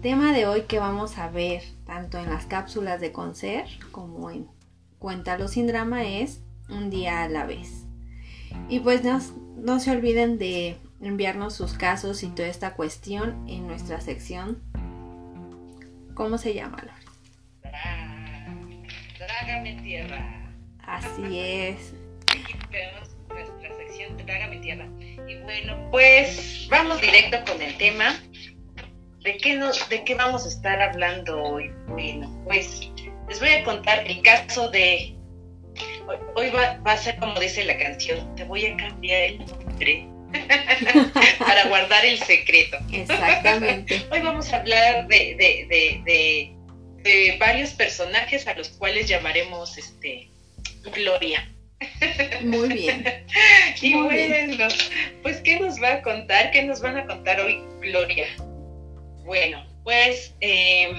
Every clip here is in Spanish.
tema de hoy que vamos a ver tanto en las cápsulas de Concer como en Cuéntalo sin drama es un día a la vez. Y pues no, no se olviden de enviarnos sus casos y toda esta cuestión en nuestra sección. ¿Cómo se llama, Lore? Trágame tierra. Así es. Aquí tenemos nuestra sección Trágame tierra. Y bueno, pues vamos directo con el tema. ¿De qué, nos, ¿De qué vamos a estar hablando hoy? Bueno, pues les voy a contar el caso de... Hoy va, va a ser como dice la canción, te voy a cambiar el nombre para guardar el secreto. Exactamente. Hoy vamos a hablar de, de, de, de, de varios personajes a los cuales llamaremos este Gloria. Muy bien. Y Muy bueno, pues ¿qué nos va a contar? ¿Qué nos van a contar hoy Gloria? Bueno, pues eh,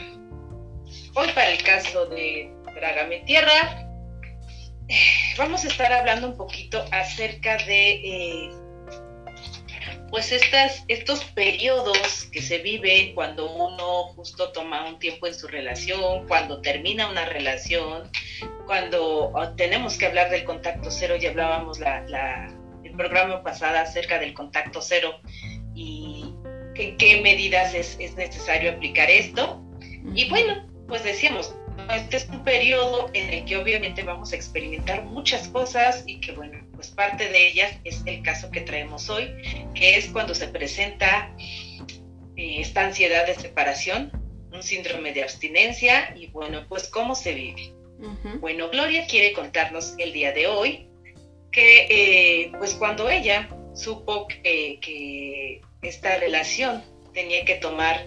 hoy para el caso de Trágame Tierra, eh, vamos a estar hablando un poquito acerca de eh, pues estas, estos periodos que se viven cuando uno justo toma un tiempo en su relación, cuando termina una relación, cuando oh, tenemos que hablar del contacto cero, ya hablábamos la, la, el programa pasado acerca del contacto cero y en qué medidas es, es necesario aplicar esto. Y bueno, pues decíamos, este es un periodo en el que obviamente vamos a experimentar muchas cosas y que bueno, pues parte de ellas es el caso que traemos hoy, que es cuando se presenta eh, esta ansiedad de separación, un síndrome de abstinencia y bueno, pues cómo se vive. Bueno, Gloria quiere contarnos el día de hoy que eh, pues cuando ella supo que, que esta relación tenía que tomar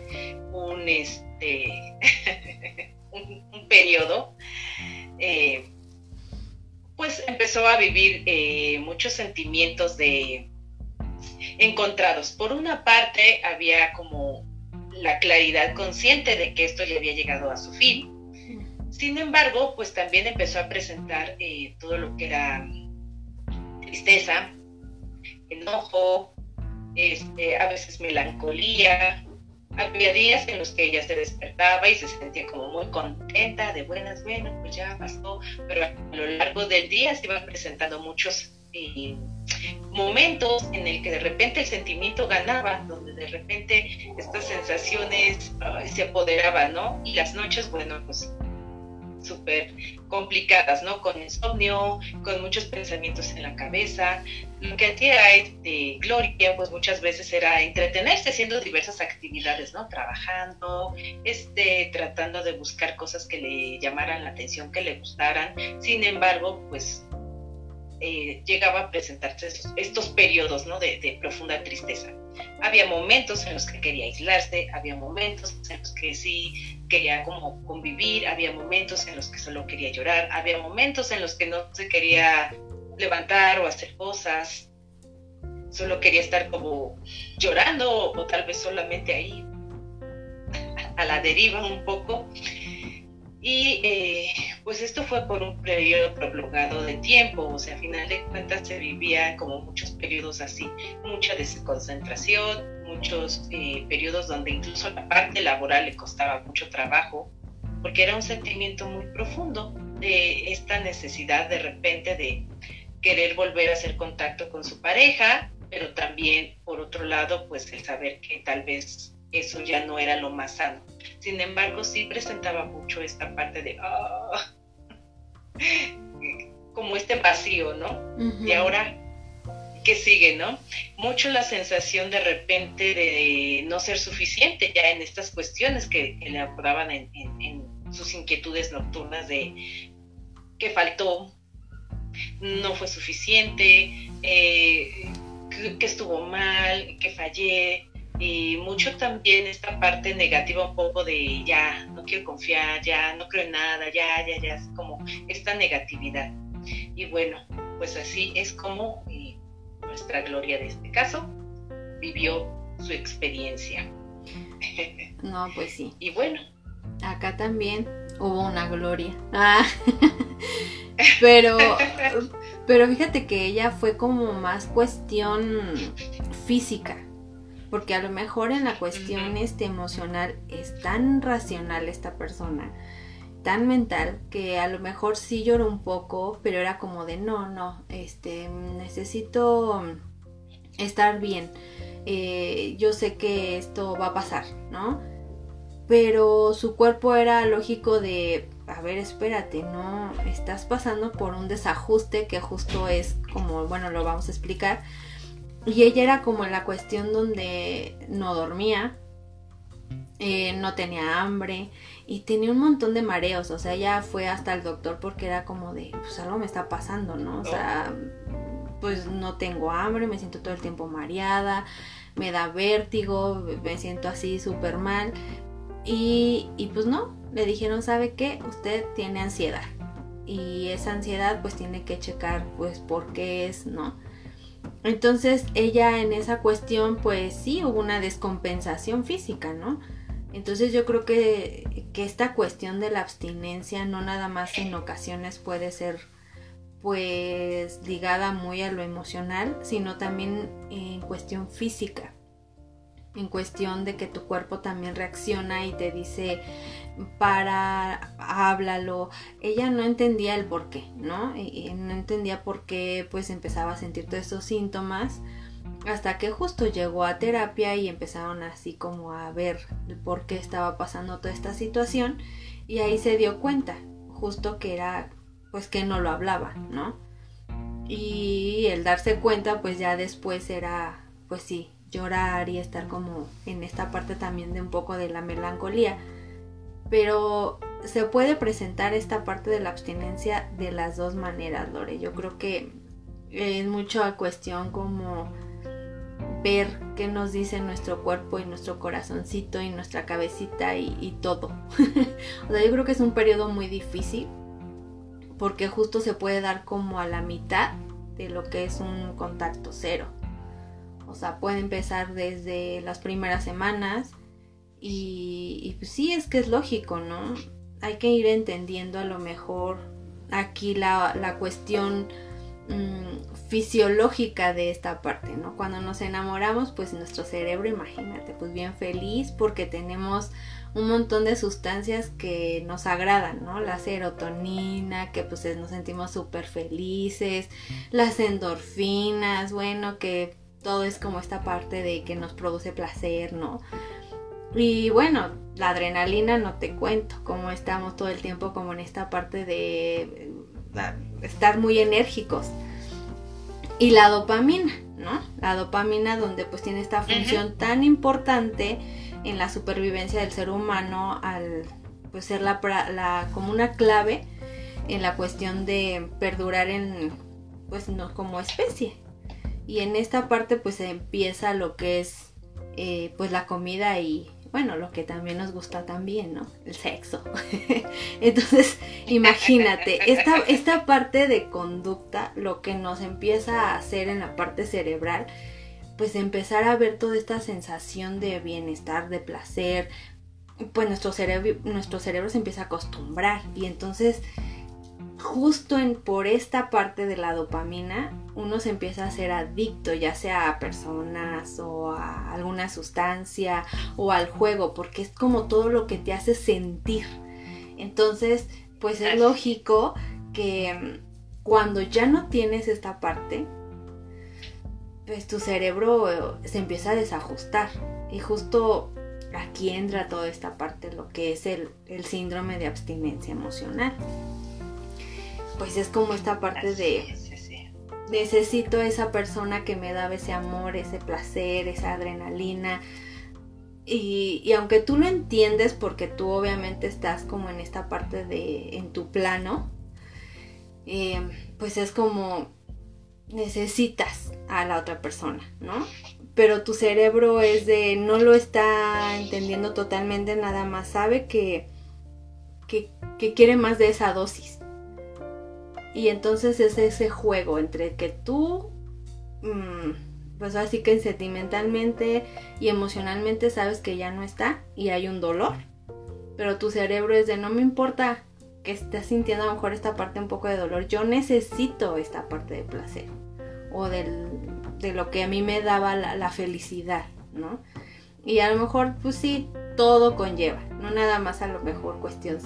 un este un, periodo, eh, pues empezó a vivir eh, muchos sentimientos de encontrados. Por una parte había como la claridad consciente de que esto ya había llegado a su fin. Sin embargo, pues también empezó a presentar eh, todo lo que era tristeza, enojo, este, a veces melancolía. Había días en los que ella se despertaba y se sentía como muy contenta, de buenas, bueno, pues ya pasó, pero a lo largo del día se iban presentando muchos eh, momentos en el que de repente el sentimiento ganaba, donde de repente estas sensaciones se apoderaban, ¿no? Y las noches, bueno, pues súper complicadas, ¿no? Con insomnio, con muchos pensamientos en la cabeza. Lo que hacía este, Gloria, pues muchas veces era entretenerse haciendo diversas actividades, ¿no? Trabajando, este, tratando de buscar cosas que le llamaran la atención, que le gustaran. Sin embargo, pues eh, llegaba a presentarse estos, estos periodos, ¿no? De, de profunda tristeza. Había momentos en los que quería aislarse, había momentos en los que sí quería como convivir, había momentos en los que solo quería llorar, había momentos en los que no se quería levantar o hacer cosas, solo quería estar como llorando o, o tal vez solamente ahí a la deriva un poco. Y eh, pues esto fue por un periodo prolongado de tiempo, o sea, a final de cuentas se vivía como muchos periodos así, mucha desconcentración, muchos eh, periodos donde incluso la parte laboral le costaba mucho trabajo, porque era un sentimiento muy profundo de esta necesidad de repente de querer volver a hacer contacto con su pareja, pero también por otro lado, pues el saber que tal vez eso ya no era lo más sano. Sin embargo, sí presentaba mucho esta parte de, oh, como este vacío, ¿no? Y ahora, ¿qué sigue, no? Mucho la sensación de repente de no ser suficiente ya en estas cuestiones que, que le abordaban en, en, en sus inquietudes nocturnas de que faltó, no fue suficiente, eh, que estuvo mal, que fallé, y mucho también esta parte negativa un poco de ya, no quiero confiar, ya, no creo en nada, ya, ya, ya, es como esta negatividad. Y bueno, pues así es como eh, nuestra Gloria de este caso vivió su experiencia. No, pues sí. y bueno, Acá también hubo una gloria. Ah. pero, pero fíjate que ella fue como más cuestión física. Porque a lo mejor en la cuestión este emocional es tan racional esta persona, tan mental, que a lo mejor sí lloró un poco, pero era como de no, no, este, necesito estar bien. Eh, yo sé que esto va a pasar, ¿no? Pero su cuerpo era lógico de, a ver, espérate, no, estás pasando por un desajuste que justo es como, bueno, lo vamos a explicar. Y ella era como en la cuestión donde no dormía, eh, no tenía hambre y tenía un montón de mareos, o sea, ella fue hasta el doctor porque era como de, pues algo me está pasando, ¿no? O sea, pues no tengo hambre, me siento todo el tiempo mareada, me da vértigo, me siento así súper mal. Y, y pues no, le dijeron, ¿sabe qué? Usted tiene ansiedad. Y esa ansiedad pues tiene que checar pues por qué es, ¿no? Entonces ella en esa cuestión pues sí hubo una descompensación física, ¿no? Entonces yo creo que, que esta cuestión de la abstinencia no nada más en ocasiones puede ser pues ligada muy a lo emocional, sino también en cuestión física en cuestión de que tu cuerpo también reacciona y te dice para, háblalo. Ella no entendía el por qué, ¿no? No entendía por qué pues empezaba a sentir todos esos síntomas hasta que justo llegó a terapia y empezaron así como a ver por qué estaba pasando toda esta situación y ahí se dio cuenta justo que era pues que no lo hablaba, ¿no? Y el darse cuenta pues ya después era pues sí, llorar y estar como en esta parte también de un poco de la melancolía. Pero se puede presentar esta parte de la abstinencia de las dos maneras, Lore. Yo creo que es mucho cuestión como ver qué nos dice nuestro cuerpo y nuestro corazoncito y nuestra cabecita y, y todo. o sea, yo creo que es un periodo muy difícil porque justo se puede dar como a la mitad de lo que es un contacto cero. O sea, puede empezar desde las primeras semanas y, pues sí, es que es lógico, ¿no? Hay que ir entendiendo a lo mejor aquí la, cuestión mm, fisiológica de esta parte, ¿no? Cuando nos enamoramos, pues nuestro cerebro, imagínate, pues bien feliz porque tenemos un montón de sustancias que nos agradan, ¿no? La serotonina, que pues nos sentimos súper felices, las endorfinas, bueno, que todo es como esta parte de que nos produce placer, ¿no? Y bueno, la adrenalina no te cuento, como estamos todo el tiempo como en esta parte de eh, estar muy enérgicos. Y la dopamina, ¿no? La dopamina donde pues tiene esta función tan importante en la supervivencia del ser humano al pues ser la, la como una clave en la cuestión de perdurar en pues no como especie y en esta parte pues empieza lo que es eh, pues la comida y bueno, lo que también nos gusta también, ¿no? El sexo. Entonces, imagínate, esta, esta parte de conducta, lo que nos empieza a hacer en la parte cerebral, pues empezar a ver toda esta sensación de bienestar, de placer, pues nuestro nuestro cerebro se empieza a acostumbrar y entonces justo en, por esta parte de la dopamina, uno se empieza a ser adicto, ya sea a personas o a alguna sustancia o al juego, porque es como todo lo que te hace sentir. Entonces, pues es lógico que mm, cuando ya no tienes esta parte, pues tu cerebro eh, se empieza a desajustar. Y justo aquí entra toda esta parte, lo que es el, el síndrome de abstinencia emocional pues es como esta parte de necesito esa persona que me da ese amor, ese placer, esa adrenalina. Y, aunque tú lo entiendes porque tú obviamente estás como en esta parte de, en tu plano, eh, pues es como necesitas a la otra persona, ¿no? Pero tu cerebro es de, no lo está entendiendo totalmente, nada más sabe que, que, que quiere más de esa dosis. Y entonces es ese juego entre que tú, mm, pues así que sentimentalmente y emocionalmente sabes que ya no está y hay un dolor. Pero tu cerebro es de no me importa que estés sintiendo a lo mejor esta parte un poco de dolor, yo necesito esta parte de placer o del, de lo que a mí me daba la, felicidad, ¿no? Y a lo mejor, pues sí, todo conlleva, no nada más a lo mejor cuestiones,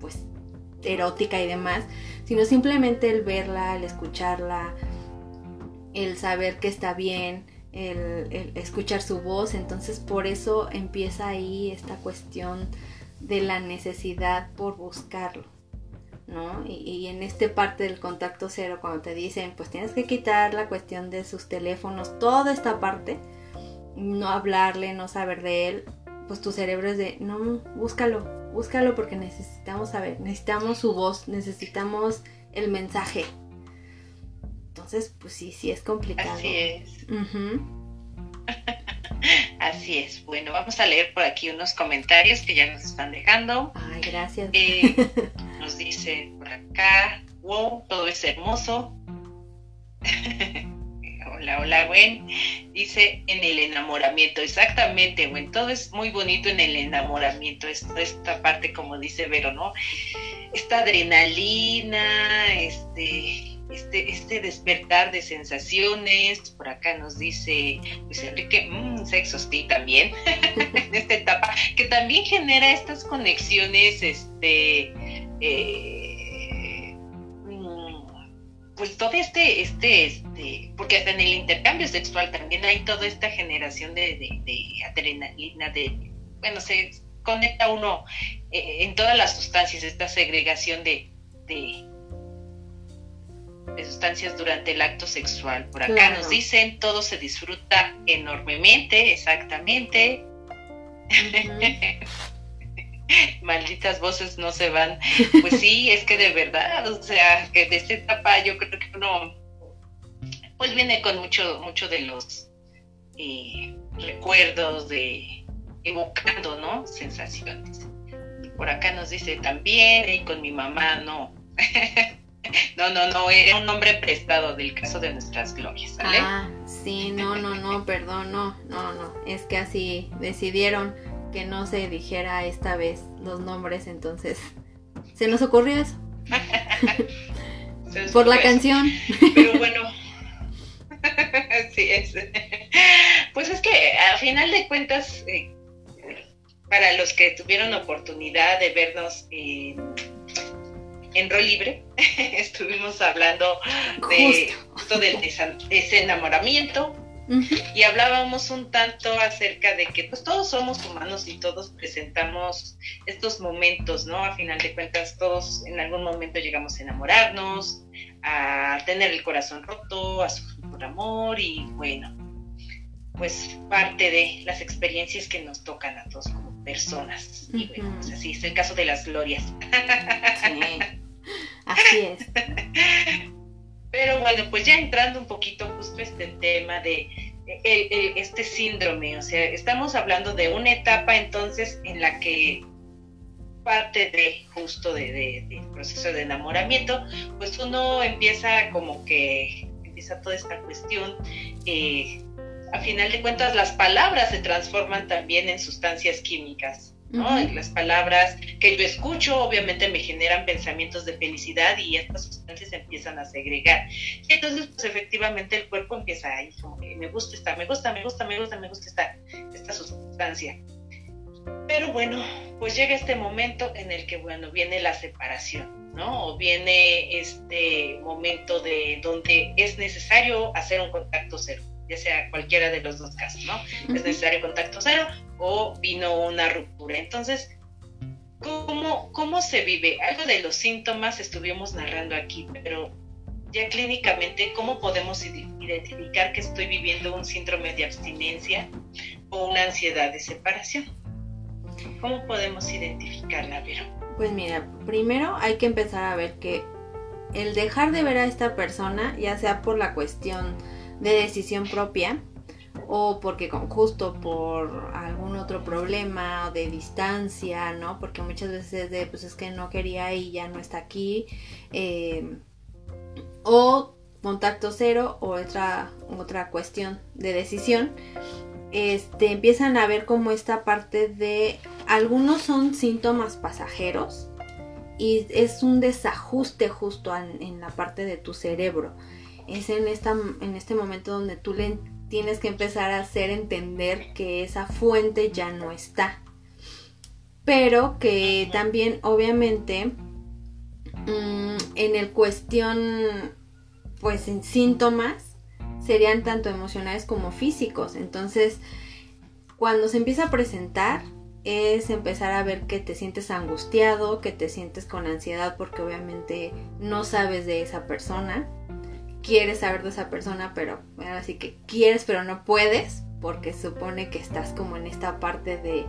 pues, erótica y demás, sino simplemente el verla, el escucharla, el saber que está bien, el, escuchar su voz, entonces por eso empieza ahí esta cuestión de la necesidad por buscarlo, ¿no? Y, y, en este parte del contacto cero, cuando te dicen, pues tienes que quitar la cuestión de sus teléfonos, toda esta parte, no hablarle, no saber de él, pues tu cerebro es de, no, búscalo, búscalo porque necesitamos saber, necesitamos su voz, necesitamos el mensaje. Entonces, pues sí, sí es complicado. Así es. Así es. Bueno, vamos a leer por aquí unos comentarios que ya nos están dejando. Ay, gracias. Eh, nos dice por acá, wow, todo es hermoso. hola, hola, Gwen. Dice en el enamoramiento, exactamente, Gwen. Todo es muy bonito en el enamoramiento. esta parte, como dice Vero, ¿no? Esta adrenalina, este este, este despertar de sensaciones. Por acá nos dice Luis Enrique, mmm, sexo sí también, en esta etapa, que también genera estas conexiones, este, eh, pues todo este, este, este, porque hasta en el intercambio sexual también hay toda esta generación de, adrenalina, de, bueno, se conecta uno eh, en todas las sustancias, esta segregación de, de de sustancias durante el acto sexual. Por acá nos dicen, todo se disfruta enormemente, exactamente. Malditas voces no se van. Pues sí, es que de verdad, o sea, que de esta etapa yo creo que uno, pues viene con mucho, mucho de los eh, recuerdos de evocando, ¿no? Sensaciones. Por acá nos dice también, y con mi mamá no. No, no, no, era un nombre prestado del caso de nuestras glorias, ¿vale? Ah, sí, no, no, no, perdón, no, no, no. Es que así decidieron que no se dijera esta vez los nombres, entonces se nos ocurrió eso. Por la canción. Pero bueno, sí es. Pues es que a final de cuentas, eh, para los que tuvieron oportunidad de vernos en en Rol Libre estuvimos hablando de justo del desenamoramiento y hablábamos un tanto acerca de que pues todos somos humanos y todos presentamos estos momentos, ¿no? A final de cuentas todos en algún momento llegamos a enamorarnos, a tener el corazón roto, a sufrir por amor y bueno, pues parte de las experiencias que nos tocan a todos como personas. Y bueno, pues así es el caso de las glorias. Sí. Así es. Pero bueno, pues ya entrando un poquito justo este tema de este síndrome, o sea, estamos hablando de una etapa entonces en la que parte de justo de, del proceso de enamoramiento, pues uno empieza como que empieza toda esta cuestión. Eh, a final de cuentas, las palabras se transforman también en sustancias químicas. Las palabras que yo escucho obviamente me generan pensamientos de felicidad y estas sustancias empiezan a segregar. Y entonces, pues efectivamente el cuerpo empieza ahí como que me gusta esta, me gusta, me gusta, me gusta, me gusta esta, esta sustancia. Pero bueno, pues llega este momento en el que, bueno, viene la separación, ¿no? O viene este momento de donde es necesario hacer un contacto cero ya sea cualquiera de los dos casos, ¿no? Es necesario contacto cero o vino una ruptura. Entonces, ¿cómo, ¿cómo se vive? Algo de los síntomas estuvimos narrando aquí, pero ya clínicamente, ¿cómo podemos identificar que estoy viviendo un síndrome de abstinencia o una ansiedad de separación? ¿Cómo podemos identificarla, Vero? Pues mira, primero hay que empezar a ver que el dejar de ver a esta persona, ya sea por la cuestión de decisión propia o porque justo por algún otro problema de distancia, ¿no? Porque muchas veces de, pues es que no quería y ya no está aquí. Eh, o contacto cero o otra, otra cuestión de decisión. Este, empiezan a ver como esta parte de algunos son síntomas pasajeros y es un desajuste justo en la parte de tu cerebro es en, esta, en este momento donde tú le tienes que empezar a hacer entender que esa fuente ya no está. Pero que también, obviamente, mm, en el cuestión, pues en síntomas, serían tanto emocionales como físicos. Entonces, cuando se empieza a presentar, es empezar a ver que te sientes angustiado, que te sientes con ansiedad porque obviamente no sabes de esa persona quieres saber de esa persona, pero ahora sí que quieres, pero no puedes, porque supone que estás como en esta parte de,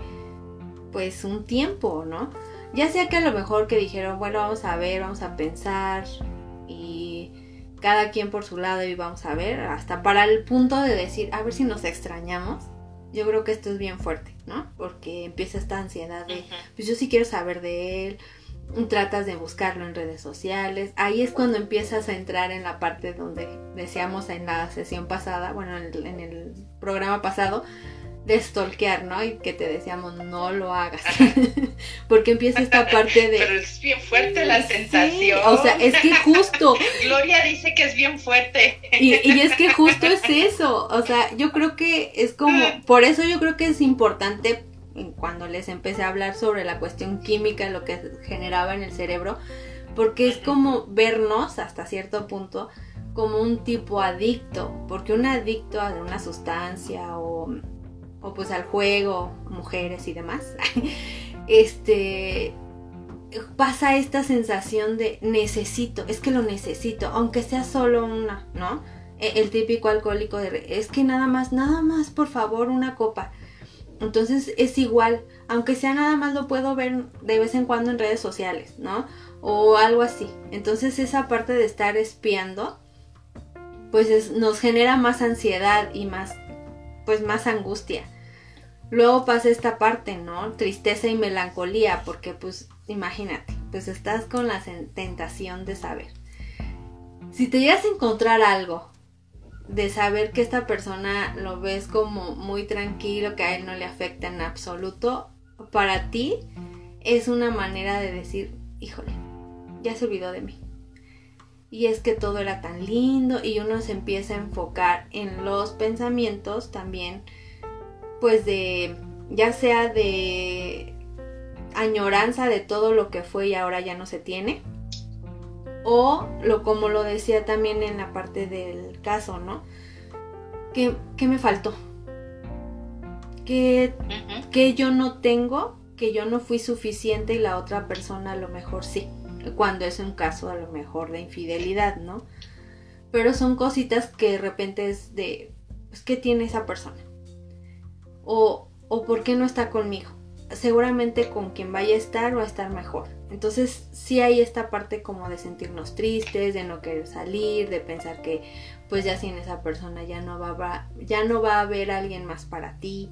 pues, un tiempo, ¿no? Ya sea que a lo mejor que dijeron, bueno, vamos a ver, vamos a pensar y cada quien por su lado y vamos a ver, hasta para el punto de decir, a ver si nos extrañamos. Yo creo que esto es bien fuerte, ¿no? Porque empieza esta ansiedad de, pues yo sí quiero saber de él, tratas de buscarlo en redes sociales. Ahí es cuando empiezas a entrar en la parte donde decíamos en la sesión pasada, bueno, en el, programa pasado, de stalkear, ¿no? Y que te decíamos, no lo hagas. Porque empieza esta parte de... Pero es bien fuerte la sensación. o sea, es que justo... Gloria dice que es bien fuerte. Y, y es que justo es eso. O sea, yo creo que es como... Por eso yo creo que es importante cuando les empecé a hablar sobre la cuestión química, lo que generaba en el cerebro, porque es como vernos hasta cierto punto como un tipo adicto, porque un adicto a una sustancia o, o pues al juego, mujeres y demás, este pasa esta sensación de necesito, es que lo necesito, aunque sea solo una, ¿no? E, el típico alcohólico de es que nada más, nada más, por favor, una copa. Entonces es igual, aunque sea nada más lo puedo ver de vez en cuando en redes sociales, ¿no? O algo así. Entonces esa parte de estar espiando, pues nos genera más ansiedad y más, pues más angustia. Luego pasa esta parte, ¿no? Tristeza y melancolía, porque pues imagínate, pues estás con la tentación de saber. Si te llegas a encontrar algo de saber que esta persona lo ves como muy tranquilo, que a él no le afecta en absoluto, para ti es una manera de decir, híjole, ya se olvidó de mí. Y es que todo era tan lindo y uno se empieza a enfocar en los pensamientos también, pues de, ya sea de añoranza de todo lo que fue y ahora ya no se tiene, o lo como lo decía también en la parte del caso, ¿no? ¿Qué, me faltó? ¿Qué, yo no tengo? Que yo no fui suficiente y la otra persona a lo mejor sí. Cuando es un caso a lo mejor de infidelidad, ¿no? Pero son cositas que de repente es de, pues, ¿qué tiene esa persona? O, o ¿por qué no está conmigo? Seguramente con quien vaya a estar va a estar mejor. Entonces sí hay esta parte como de sentirnos tristes, de no querer salir, de pensar que pues ya sin esa persona ya no va, ya no va a haber alguien más para ti.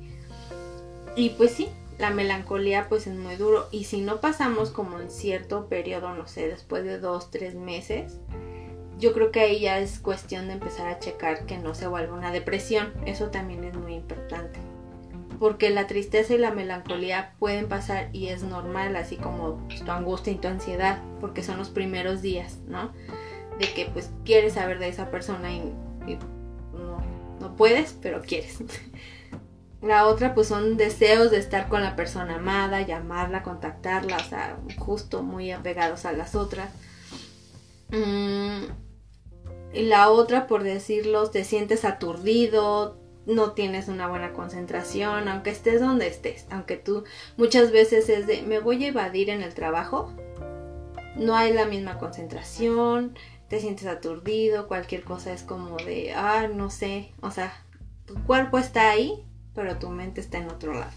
Y pues sí, la melancolía pues es muy duro. Y si no pasamos como en cierto periodo, no sé, después de dos, tres meses, yo creo que ahí ya es cuestión de empezar a checar que no se vuelva una depresión. Eso también es muy importante porque la tristeza y la melancolía pueden pasar y es normal, así como pues, tu angustia y tu ansiedad, porque son los primeros días, ¿no? De que pues quieres saber de esa persona y, no, no puedes, pero quieres. La otra pues son deseos de estar con la persona amada, llamarla, contactarla, o sea, justo muy apegados a las otras. Mm, y la otra, por decirlo, te sientes aturdido, no tienes una buena concentración, aunque estés donde estés, aunque tú muchas veces es de me voy a evadir en el trabajo, no hay la misma concentración, te sientes aturdido, cualquier cosa es como de, ah, no sé, o sea, tu cuerpo está ahí, pero tu mente está en otro lado.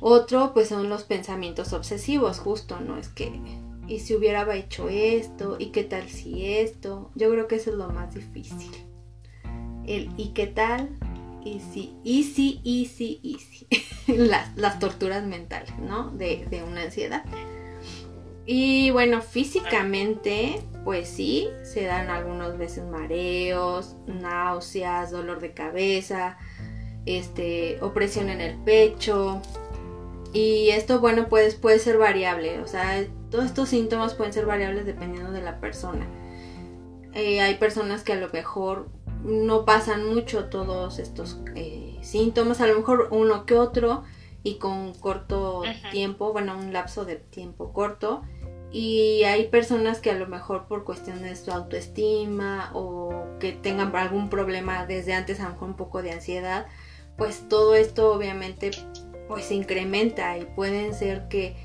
Otro, pues son los pensamientos obsesivos, justo, ¿no? Es que, ¿y si hubiera hecho esto? ¿Y qué tal si esto? Yo creo que eso es lo más difícil el ¿y qué tal? Easy, easy, easy, easy. las, las torturas mentales, ¿no? De, de una ansiedad. Y bueno, físicamente, pues sí, se dan algunas veces mareos, náuseas, dolor de cabeza, este, opresión en el pecho. Y esto, bueno, pues puede ser variable. O sea, todos estos síntomas pueden ser variables dependiendo de la persona. Eh, hay personas que a lo mejor no pasan mucho todos estos eh, síntomas, a lo mejor uno que otro y con corto tiempo, bueno, un lapso de tiempo corto. Y hay personas que a lo mejor por cuestión de su autoestima o que tengan algún problema desde antes, a lo mejor un poco de ansiedad, pues todo esto obviamente pues se incrementa y pueden ser que,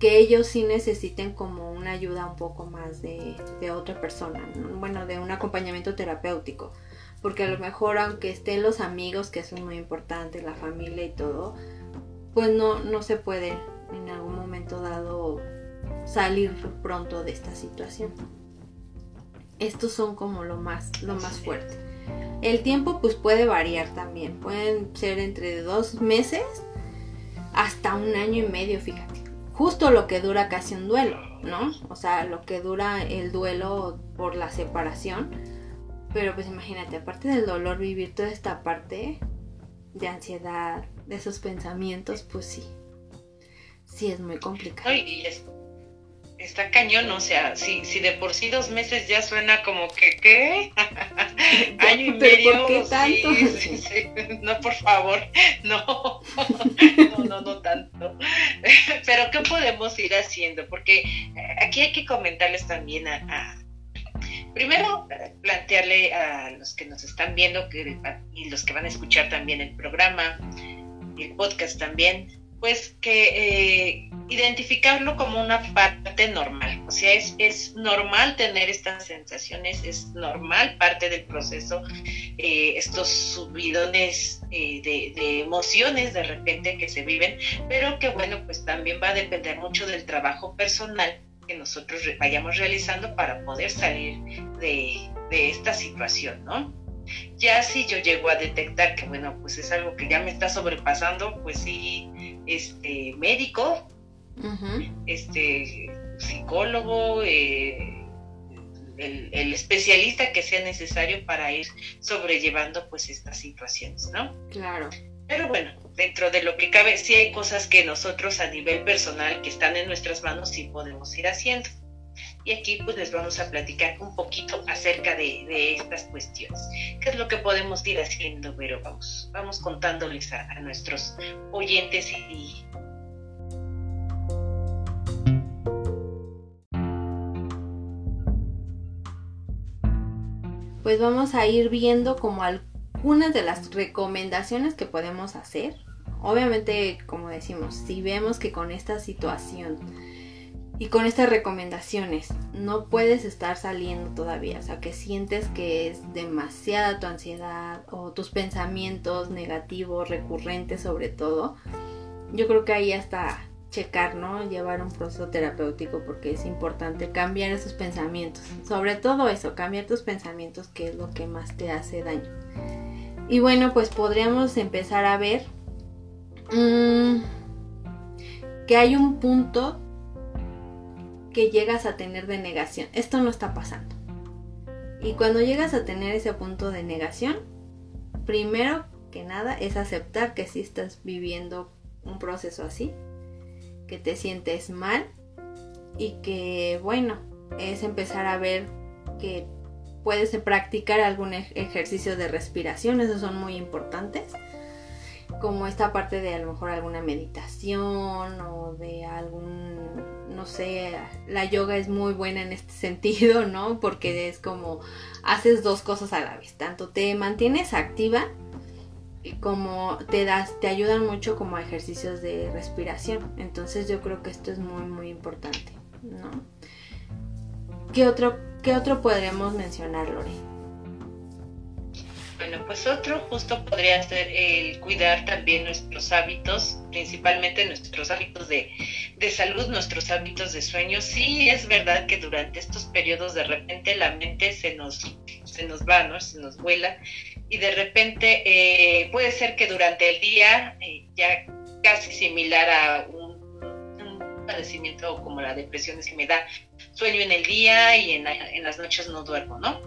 que ellos sí necesiten como una ayuda un poco más de, de otra persona, bueno, de un acompañamiento terapéutico porque a lo mejor aunque estén los amigos, que son muy importantes, la familia y todo, pues no, no se puede en algún momento dado salir pronto de esta situación. Estos son como lo más, lo más fuerte. El tiempo pues puede variar también, pueden ser entre dos meses hasta un año y medio, fíjate. Justo lo que dura casi un duelo, ¿no? O sea, lo que dura el duelo por la separación pero pues imagínate, aparte del dolor, vivir toda esta parte de ansiedad, de esos pensamientos, pues sí. Sí, es muy complicado. y está cañón, o sea, si, si de por sí dos meses ya suena como que, ¿qué? Año y medio. ¿Por qué tanto? Sí, sí, no, por favor, no, no, no, no tanto. Pero, ¿qué podemos ir haciendo? Porque aquí hay que comentarles también a primero plantearle a los que nos están viendo que, y los que van a escuchar también el programa, el podcast también, pues que eh, identificarlo como una parte normal. O sea, es, es, normal tener estas sensaciones, es normal parte del proceso, eh, estos subidones eh, de, de, emociones de repente que se viven, pero que bueno, pues también va a depender mucho del trabajo personal que nosotros vayamos realizando para poder salir de, esta situación, ¿no? Ya si yo llego a detectar que, bueno, pues es algo que ya me está sobrepasando, pues sí, este médico, este psicólogo, eh, el, el, especialista que sea necesario para ir sobrellevando pues estas situaciones, ¿no? Claro. Pero bueno, dentro de lo que cabe, sí hay cosas que nosotros a nivel personal que están en nuestras manos sí podemos ir haciendo. Y aquí pues les vamos a platicar un poquito acerca de, estas cuestiones. ¿Qué es lo que podemos ir haciendo? Pero vamos, vamos contándoles a, a nuestros oyentes y, pues vamos a ir viendo como algunas de las recomendaciones que podemos hacer Obviamente, como decimos, si vemos que con esta situación y con estas recomendaciones no puedes estar saliendo todavía, o sea, que sientes que es demasiada tu ansiedad o tus pensamientos negativos, recurrentes sobre todo, yo creo que ahí hasta checar, ¿no? Llevar un proceso terapéutico porque es importante cambiar esos pensamientos. Sobre todo eso, cambiar tus pensamientos que es lo que más te hace daño. Y bueno, pues podríamos empezar a ver Mm, que hay un punto que llegas a tener de negación. Esto no está pasando. Y cuando llegas a tener ese punto de negación, primero que nada es aceptar que si estás viviendo un proceso así, que te sientes mal y que bueno, es empezar a ver que puedes practicar algún ejercicio de respiración, esos son muy importantes como esta parte de a lo mejor alguna meditación o de algún, no sé, la yoga es muy buena en este sentido, ¿no? Porque es como haces dos cosas a la vez, tanto te mantienes activa como te das, te ayudan mucho como ejercicios de respiración. Entonces yo creo que esto es muy, muy importante, ¿no? ¿Qué otro, qué otro podríamos mencionar, Lore? Bueno, pues otro justo podría ser el cuidar también nuestros hábitos, principalmente nuestros hábitos de, salud, nuestros hábitos de sueño. Sí, es verdad que durante estos periodos de repente la mente se nos, se nos va, ¿no? Se nos vuela y de repente eh, puede ser que durante el día, eh, ya casi similar a un, padecimiento como la depresión, es que me da sueño en el día y en, en las noches no duermo, ¿no?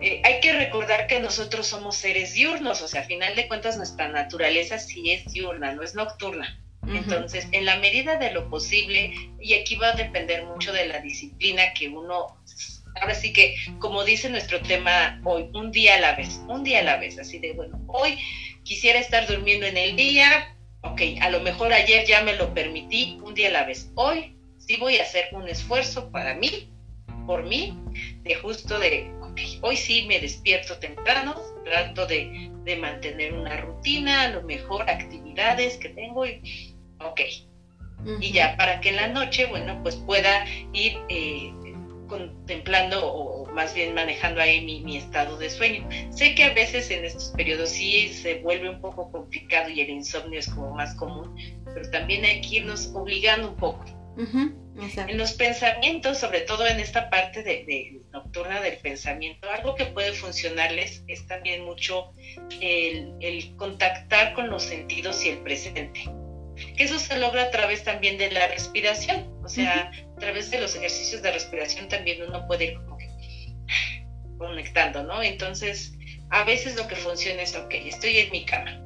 Eh, hay que recordar que nosotros somos seres diurnos, o sea, a final de cuentas nuestra naturaleza sí es diurna, no es nocturna. Entonces, en la medida de lo posible, y aquí va a depender mucho de la disciplina que uno ahora sí que, como dice nuestro tema hoy, un día a la vez, un día a la vez, así de, bueno, hoy quisiera estar durmiendo en el día, ok, a lo mejor ayer ya me lo permití, un día a la vez, hoy sí voy a hacer un esfuerzo para mí, por mí, de justo de, ok, hoy sí me despierto temprano, trato de, de mantener una rutina, a lo mejor actividades que tengo y, ok, y ya para que en la noche, bueno, pues pueda ir eh, contemplando o más bien manejando ahí mi, estado de sueño. Sé que a veces en estos periodos sí se vuelve un poco complicado y el insomnio es como más común, pero también hay que irnos obligando un poco. en los pensamientos, sobre todo en esta parte de, nocturna del pensamiento, algo que puede funcionarles es también mucho el, el contactar con los sentidos y el presente que eso se logra a través también de la respiración, o sea, a través de los ejercicios de respiración también uno puede ir como que conectando, ¿no? Entonces, a veces lo que funciona es, ok, estoy en mi cama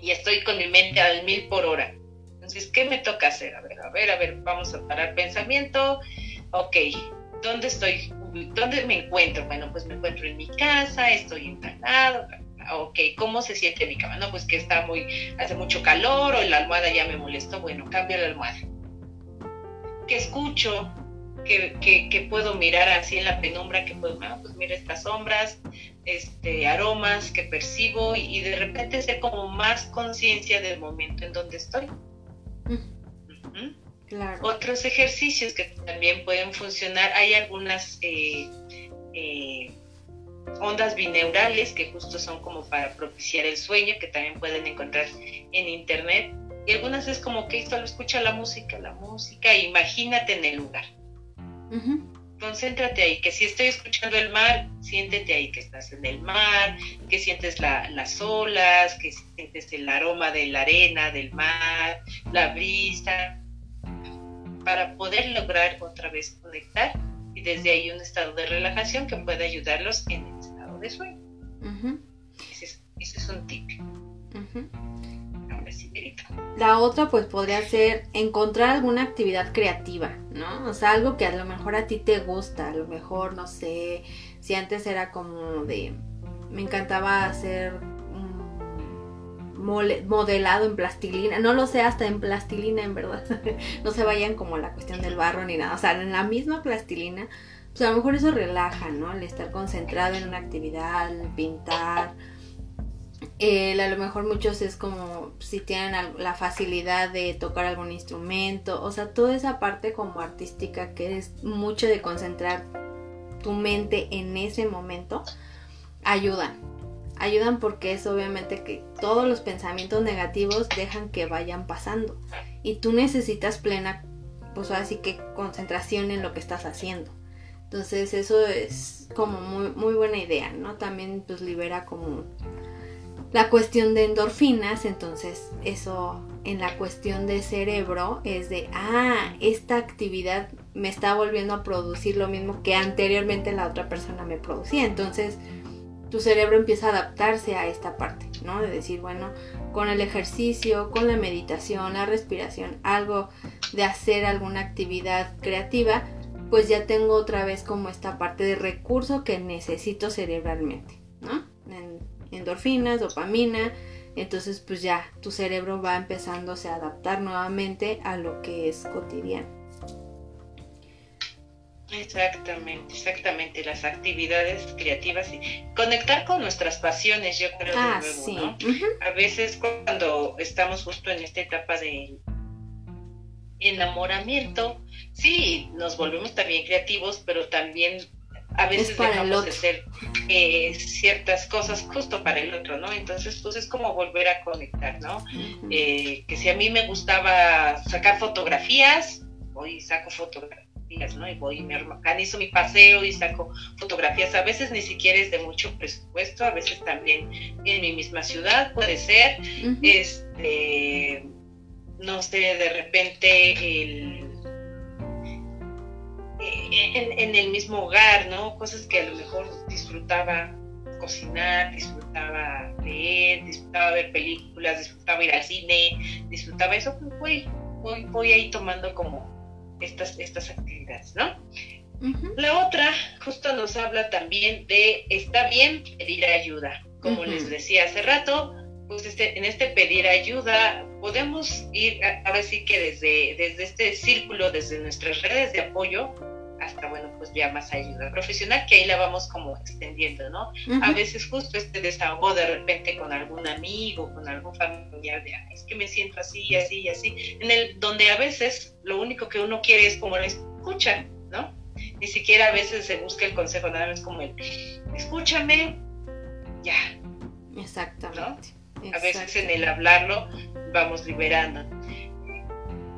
y estoy con mi mente al mil por hora. Entonces, ¿qué me toca hacer? A ver, a ver, a ver, vamos a parar pensamiento. Ok, ¿dónde estoy? ¿Dónde me encuentro? Bueno, pues me encuentro en mi casa, estoy instalado, ok, ¿cómo se siente mi cama? No, pues que está muy, hace mucho calor o la almohada ya me molestó, bueno, cambio la almohada. ¿Qué escucho? ¿Qué, puedo mirar así en la penumbra? que puedo, ah, pues mira estas sombras, este, aromas que percibo y, de repente ser como más conciencia del momento en donde estoy. Otros ejercicios que también pueden funcionar, hay algunas eh, eh, ondas bineurales que justo son como para propiciar el sueño, que también pueden encontrar en internet. Y algunas es como que solo escucha la música, la música, imagínate en el lugar. Concéntrate ahí, que si estoy escuchando el mar, siéntete ahí que estás en el mar, que sientes las olas, que sientes el aroma de la arena, del mar, la brisa, para poder lograr otra vez conectar y desde ahí un estado de relajación que puede ayudarlos en el estado de sueño. ese, es, un tip. La otra pues podría ser encontrar alguna actividad creativa, ¿no? O sea, algo que a lo mejor a ti te gusta, a lo mejor, no sé, si antes era como de, me encantaba hacer modelado en plastilina, no lo sé hasta en plastilina en verdad, no se vayan como la cuestión del barro ni nada, o sea, en la misma plastilina, pues a lo mejor eso relaja, ¿no? El estar concentrado en una actividad, pintar, a lo mejor muchos es como si tienen la facilidad de tocar algún instrumento, o sea, toda esa parte como artística que es mucho de concentrar tu mente en ese momento, ayudan, ayudan porque es obviamente que todos los pensamientos negativos dejan que vayan pasando y tú necesitas plena, pues así que concentración en lo que estás haciendo. Entonces eso es como muy, muy buena idea, ¿no? También pues libera como la cuestión de endorfinas, entonces eso en la cuestión de cerebro es de, ah, esta actividad me está volviendo a producir lo mismo que anteriormente la otra persona me producía. Entonces, tu cerebro empieza a adaptarse a esta parte, ¿no? De decir, bueno, con el ejercicio, con la meditación, la respiración, algo de hacer alguna actividad creativa, pues ya tengo otra vez como esta parte de recurso que necesito cerebralmente, ¿no? endorfinas, dopamina, entonces pues ya tu cerebro va empezándose a adaptar nuevamente a lo que es cotidiano. Exactamente, exactamente, las actividades creativas y conectar con nuestras pasiones, yo creo, ah, sí. ¿no? A veces cuando estamos justo en esta etapa de enamoramiento, sí, nos volvemos también creativos, pero también a veces dejamos de hacer eh, ciertas cosas justo para el otro, ¿no? Entonces, pues es como volver a conectar, ¿no? Eh, que si a mí me gustaba sacar fotografías, hoy saco fotografías ¿no? Y voy y me organizo mi paseo y saco fotografías. A veces ni siquiera es de mucho presupuesto, a veces también en mi misma ciudad puede ser. Este, no sé, de repente el, en, en, el mismo hogar, ¿no? Cosas que a lo mejor disfrutaba cocinar, disfrutaba leer, disfrutaba ver películas, disfrutaba ir al cine, disfrutaba eso, pues voy, voy, voy ahí tomando como estas, estas actividades, ¿no? La otra justo nos habla también de está bien pedir ayuda. Como les decía hace rato, pues este, en este pedir ayuda podemos ir, ahora sí que desde, desde este círculo, desde nuestras redes de apoyo, hasta, bueno, pues ya más ayuda profesional, que ahí la vamos como extendiendo, ¿no? A veces justo este desahogo de repente con algún amigo, con algún familiar, de, es que me siento así y así y así, en el, donde a veces lo único que uno quiere es como la escucha, ¿no? Ni siquiera a veces se busca el consejo, nada más como el, escúchame, ya. Exactamente. A veces en el hablarlo vamos liberando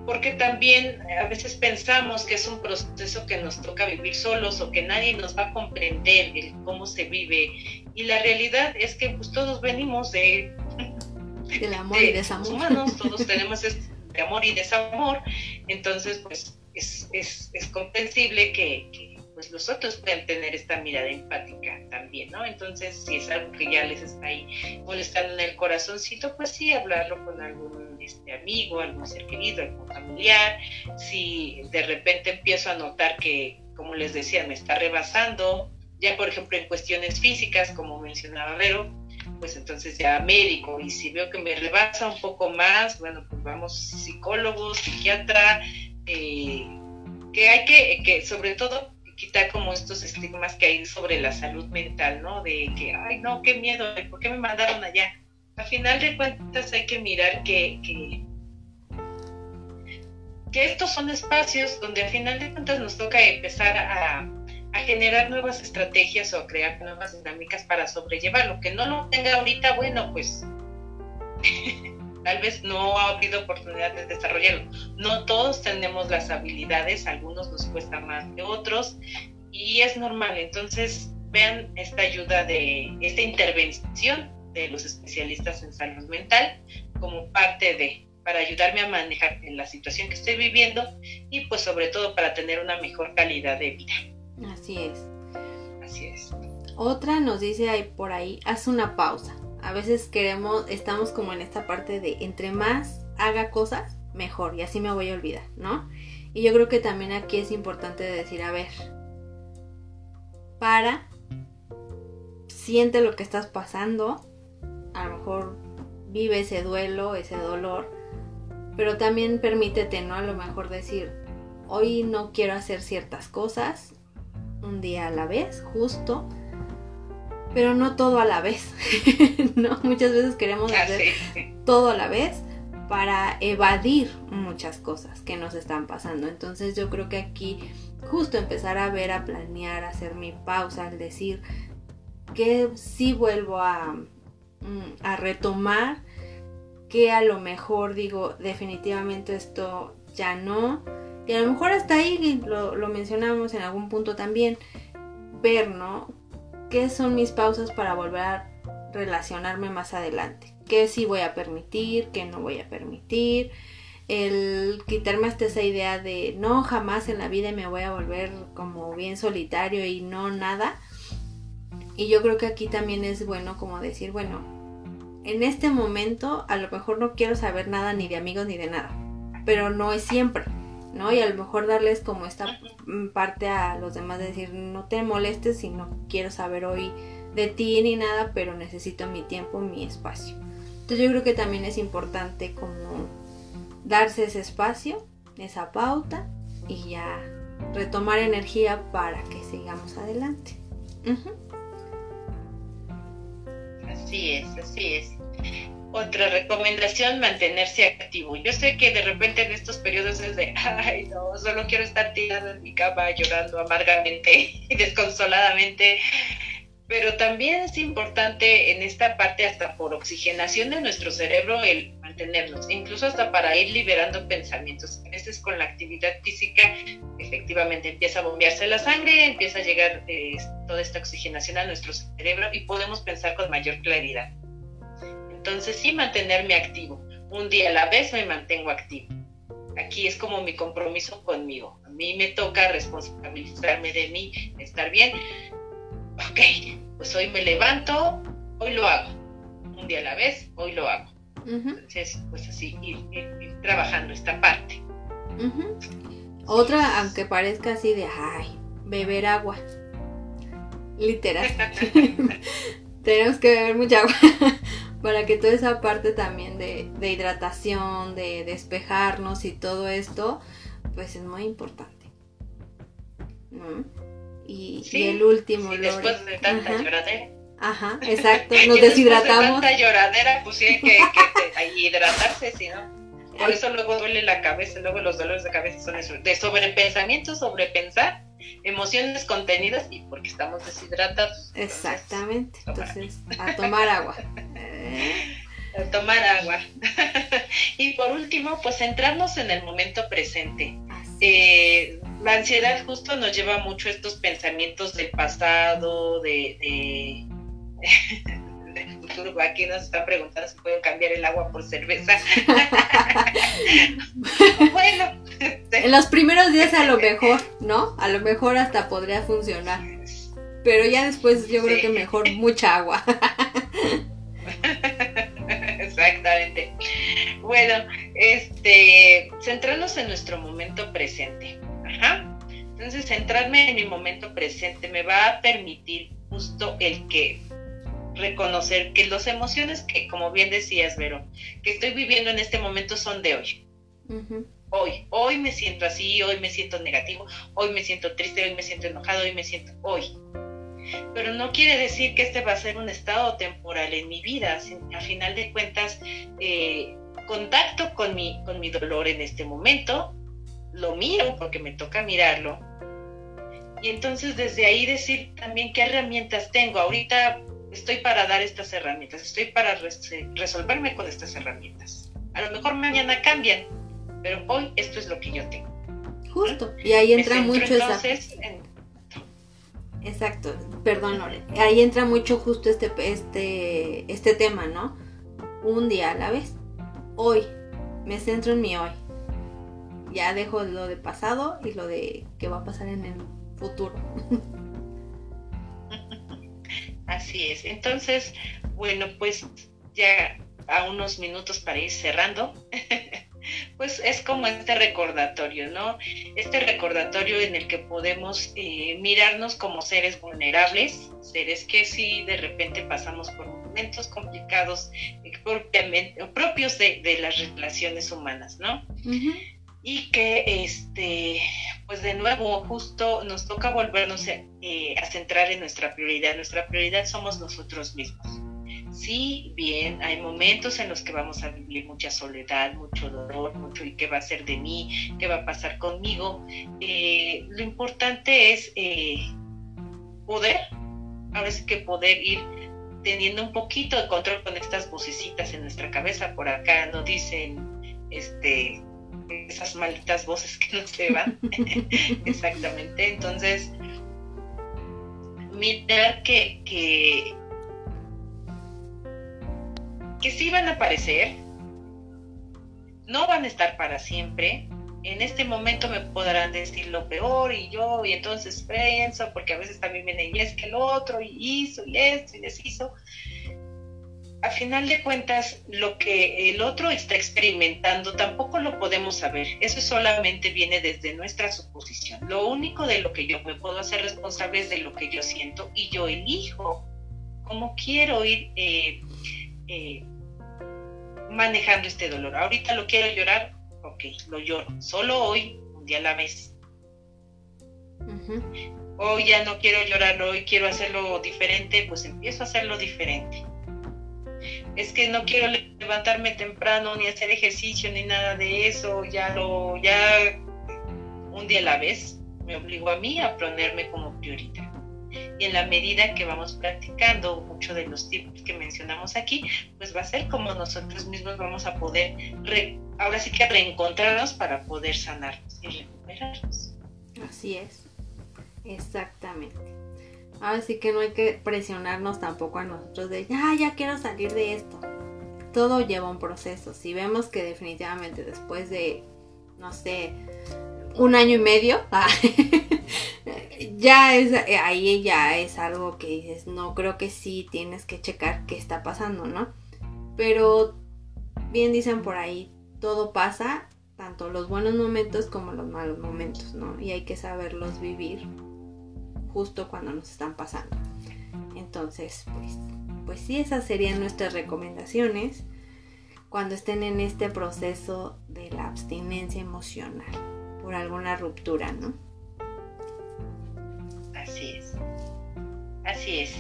porque también a veces pensamos que es un proceso que nos toca vivir solos o que nadie nos va a comprender el cómo se vive. Y la realidad es que pues todos venimos de... Del amor y desamor. Humanos, todos tenemos este de amor y desamor, entonces pues es, es, es comprensible que pues los otros pueden tener esta mirada empática también, ¿no? Entonces, si es algo que ya les está ahí molestando en el corazoncito, pues sí, hablarlo con algún este, amigo, algún ser querido, algún familiar. Si de repente empiezo a notar que, como les decía, me está rebasando, ya por ejemplo en cuestiones físicas, como mencionaba Vero, pues entonces ya médico. Y si veo que me rebasa un poco más, bueno, pues vamos psicólogo, psiquiatra, eh, que hay que, que sobre todo quitar como estos estigmas que hay sobre la salud mental, ¿no? De que, ay, no, qué miedo, ¿por qué me mandaron allá? A final de cuentas hay que mirar que, que, estos son espacios donde a final de cuentas nos toca empezar a, a generar nuevas estrategias o a crear nuevas dinámicas para sobrellevar. Lo que no lo tenga ahorita, bueno, pues tal vez no ha habido oportunidad de desarrollarlo. No todos tenemos las habilidades, algunos nos cuesta más que otros y es normal. Entonces, vean esta ayuda de esta intervención de los especialistas en salud mental como parte de para ayudarme a manejar la situación que estoy viviendo y pues sobre todo para tener una mejor calidad de vida. Así es. Así es. Otra nos dice ahí por ahí, haz una pausa a veces queremos, estamos como en esta parte de entre más haga cosas, mejor, y así me voy a olvidar, ¿no? Y yo creo que también aquí es importante decir, a ver, para, siente lo que estás pasando, a lo mejor vive ese duelo, ese dolor, pero también permítete, ¿no? A lo mejor decir, hoy no quiero hacer ciertas cosas, un día a la vez, justo, pero no todo a la vez, ¿no? Muchas veces queremos ah, hacer todo a la vez para evadir muchas cosas que nos están pasando. Entonces yo creo que aquí justo empezar a ver, a planear, a hacer mi pausa, al decir que sí vuelvo a, a retomar, que a lo mejor digo definitivamente esto ya no. Y a lo mejor hasta ahí lo, lo mencionamos en algún punto también, ver, ¿no? qué son mis pausas para volver a relacionarme más adelante. ¿Qué sí voy a permitir? ¿Qué no voy a permitir? El quitarme hasta esa idea de no, jamás en la vida me voy a volver como bien solitario y no nada. Y yo creo que aquí también es bueno como decir, bueno, en este momento a lo mejor no quiero saber nada ni de amigos ni de nada, pero no es siempre. ¿no? Y a lo mejor darles como esta parte a los demás de decir, no te molestes si no quiero saber hoy de ti ni nada, pero necesito mi tiempo, mi espacio. Entonces yo creo que también es importante como darse ese espacio, esa pauta y ya retomar energía para que sigamos adelante. Así es, así es. Otra recomendación, mantenerse activo. Yo sé que de repente en estos periodos es de, ay, no, solo quiero estar tirado en mi cama llorando amargamente y desconsoladamente, pero también es importante en esta parte hasta por oxigenación de nuestro cerebro el mantenernos, incluso hasta para ir liberando pensamientos. A veces con la actividad física efectivamente empieza a bombearse la sangre, empieza a llegar eh, toda esta oxigenación a nuestro cerebro y podemos pensar con mayor claridad. Entonces sí mantenerme activo. Un día a la vez me mantengo activo. Aquí es como mi compromiso conmigo. A mí me toca responsabilizarme de mí, estar bien. Ok, pues hoy me levanto, hoy lo hago. Un día a la vez, hoy lo hago. Entonces, pues así, ir, trabajando esta parte. Otra, aunque parezca así de, ay, beber agua. Literal. Tenemos que beber mucha agua para que toda esa parte también de, hidratación, de despejarnos y todo esto, pues es muy importante. Y, el último. después de tanta lloradera. Ajá, exacto. Nos deshidratamos. De tanta lloradera, pues sí, que, que, hidratarse, si no. Por eso luego duele la cabeza, luego los dolores de cabeza son eso, de sobrepensamiento, sobrepensar, emociones contenidas y porque estamos deshidratados. Exactamente. Entonces, a tomar agua. a tomar agua. y por último, pues centrarnos en el momento presente. Eh, la ansiedad justo nos lleva mucho a estos pensamientos del pasado, de Aquí nos están preguntando si pueden cambiar el agua por cerveza. bueno. En los primeros días a lo mejor, ¿no? A lo mejor hasta podría funcionar. Pero ya después yo creo que mejor mucha agua. Exactamente. Bueno, este, centrarnos en nuestro momento presente. Ajá. Entonces, centrarme en mi momento presente me va a permitir justo el que reconocer que las emociones que, como bien decías, Vero, que estoy viviendo en este momento son de hoy. Hoy, hoy me siento así, hoy me siento negativo, hoy me siento triste, hoy me siento enojado, hoy me siento hoy. Pero no quiere decir que este va a ser un estado temporal en mi vida. A final de cuentas, eh, contacto con mi, con mi dolor en este momento, lo miro porque me toca mirarlo. Y entonces desde ahí decir también qué herramientas tengo. Ahorita estoy para dar estas herramientas, estoy para resolverme con estas herramientas. A lo mejor mañana cambian, pero hoy esto es lo que yo tengo. Justo, y ahí entra mucho esa... Exacto, perdón Lore, ahí entra mucho justo este, este, este tema, ¿no? Un día a la vez. Hoy, me centro en mi hoy. Ya dejo lo de pasado y lo de que va a pasar en el futuro. Así es. Entonces, bueno, pues ya a unos minutos para ir cerrando, pues es como este recordatorio, ¿no? Este recordatorio en el que podemos eh, mirarnos como seres vulnerables, seres que sí de repente pasamos por momentos complicados eh, propios de, las relaciones humanas, ¿no? Y que este pues de nuevo justo nos toca volvernos eh, a centrar en nuestra prioridad. Nuestra prioridad somos nosotros mismos. Sí bien hay momentos en los que vamos a vivir mucha soledad mucho dolor mucho y qué va a ser de mí qué va a pasar conmigo eh, lo importante es eh, poder ahora sí que poder ir teniendo un poquito de control con estas vocecitas en nuestra cabeza. Por acá nos dicen este esas malditas voces que no se van. Exactamente. Entonces, mirar que, que, que sí van a aparecer, no van a estar para siempre. En este momento me podrán decir lo peor y yo, y entonces pienso, porque a veces también viene y es que el otro, y hizo, y esto, y deshizo a final de cuentas, lo que el otro está experimentando tampoco lo podemos saber. Eso solamente viene desde nuestra suposición. Lo único de lo que yo me puedo hacer responsable es de lo que yo siento y yo elijo cómo quiero ir eh, eh, manejando este dolor. Ahorita lo quiero llorar, ok, lo lloro. Solo hoy, un día a la vez. Hoy ya no quiero llorar, hoy quiero hacerlo diferente, pues empiezo a hacerlo diferente es que no quiero levantarme temprano ni hacer ejercicio ni nada de eso, ya lo, ya un día a la vez me obligo a mí a ponerme como prioridad. Y en la medida que vamos practicando mucho de los tips que mencionamos aquí, pues va a ser como nosotros mismos vamos a poder, ahora sí que reencontrarnos para poder sanarnos y recuperarnos. Así es, exactamente. Así que no hay que presionarnos tampoco a nosotros de, ya, ya quiero salir de esto. Todo lleva un proceso. Si vemos que definitivamente después de, no sé, un año y medio, ah, ya es, ahí ya es algo que dices, no, creo que sí tienes que checar qué está pasando, ¿no? Pero bien dicen por ahí, todo pasa, tanto los buenos momentos como los malos momentos, ¿no? Y hay que saberlos vivir justo cuando nos están pasando. Entonces, pues, pues sí, esas serían nuestras recomendaciones cuando estén en este proceso de la abstinencia emocional por alguna ruptura, ¿no? Así es. Así es.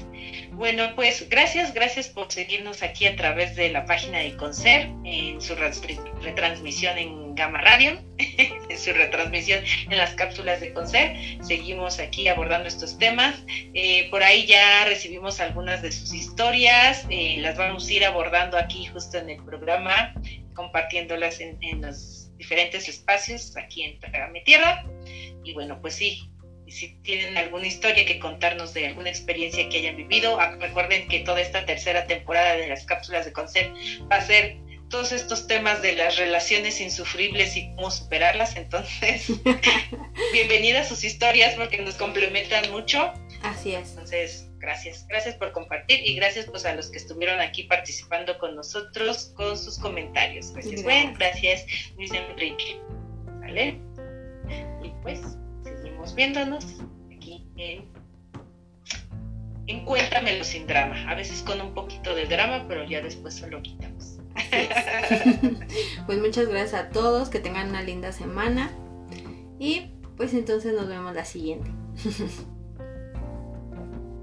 Bueno, pues gracias, gracias por seguirnos aquí a través de la página de Concer, en su retransmisión en Gama Radio, en su retransmisión en las cápsulas de Concer. Seguimos aquí abordando estos temas. Eh, por ahí ya recibimos algunas de sus historias, eh, las vamos a ir abordando aquí justo en el programa, compartiéndolas en, en los diferentes espacios aquí en Mi Tierra. Y bueno, pues sí, si tienen alguna historia que contarnos de alguna experiencia que hayan vivido, ah, recuerden que toda esta tercera temporada de las cápsulas de concepto va a ser todos estos temas de las relaciones insufribles y cómo superarlas. Entonces, bienvenidas sus historias porque nos complementan mucho. Así es. Entonces, gracias. Gracias por compartir y gracias pues a los que estuvieron aquí participando con nosotros con sus comentarios. Gracias, gracias. gracias Luis Enrique. ¿Vale? Y pues viéndonos aquí en, Encuéntramelo sin drama. A veces con un poquito de drama, pero ya después se lo quitamos. pues muchas gracias a todos, que tengan una linda semana y pues entonces nos vemos la siguiente.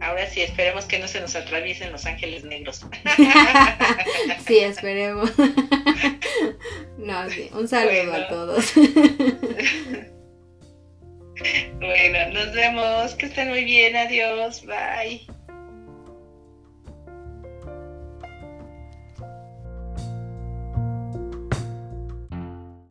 Ahora sí, esperemos que no se nos atraviesen los ángeles negros. sí, esperemos. No, sí, un saludo a todos. Bueno, nos vemos. Que estén muy bien. Adiós. Bye.